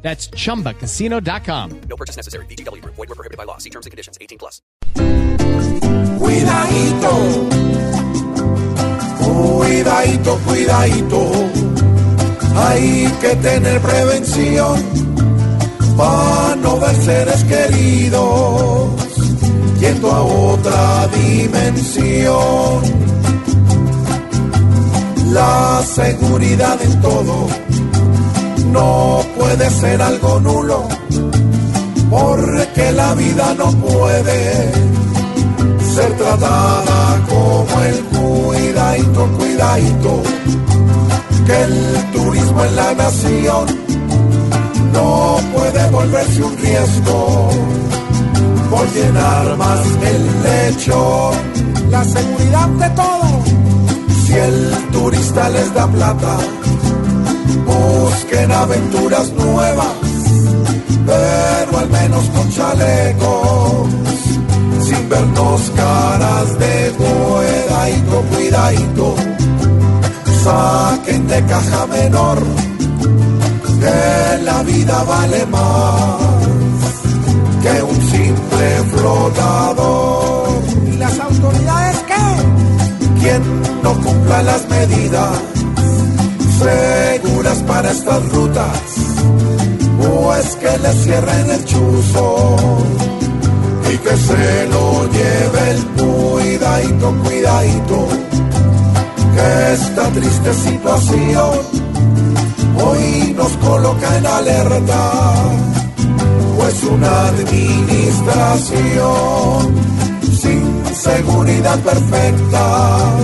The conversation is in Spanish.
That's chumbacasino.com. No purchase necessary. BGW. Void were prohibited by law. See terms and conditions. 18 plus. Cuidadito, cuidadito, cuidadito. Hay que tener prevención para no ver seres queridos yendo a otra dimensión. La seguridad en todo no puede ser algo nulo, porque la vida no puede ser tratada como el cuidadito, cuidadito, que el turismo en la nación no puede volverse un riesgo por llenar más el lecho. La seguridad de todo, si el turista les da plata busquen aventuras nuevas, pero al menos con chalecos, sin vernos caras de cuidadito, cuidadito, saquen de caja menor, que la vida vale más que un simple flotador. ¿Y las autoridades qué? Quien no cumpla las medidas para estas rutas o es que le cierren el chuzo y que se lo lleve el cuidadito, cuidadito que esta triste situación hoy nos coloca en alerta pues una administración sin seguridad perfecta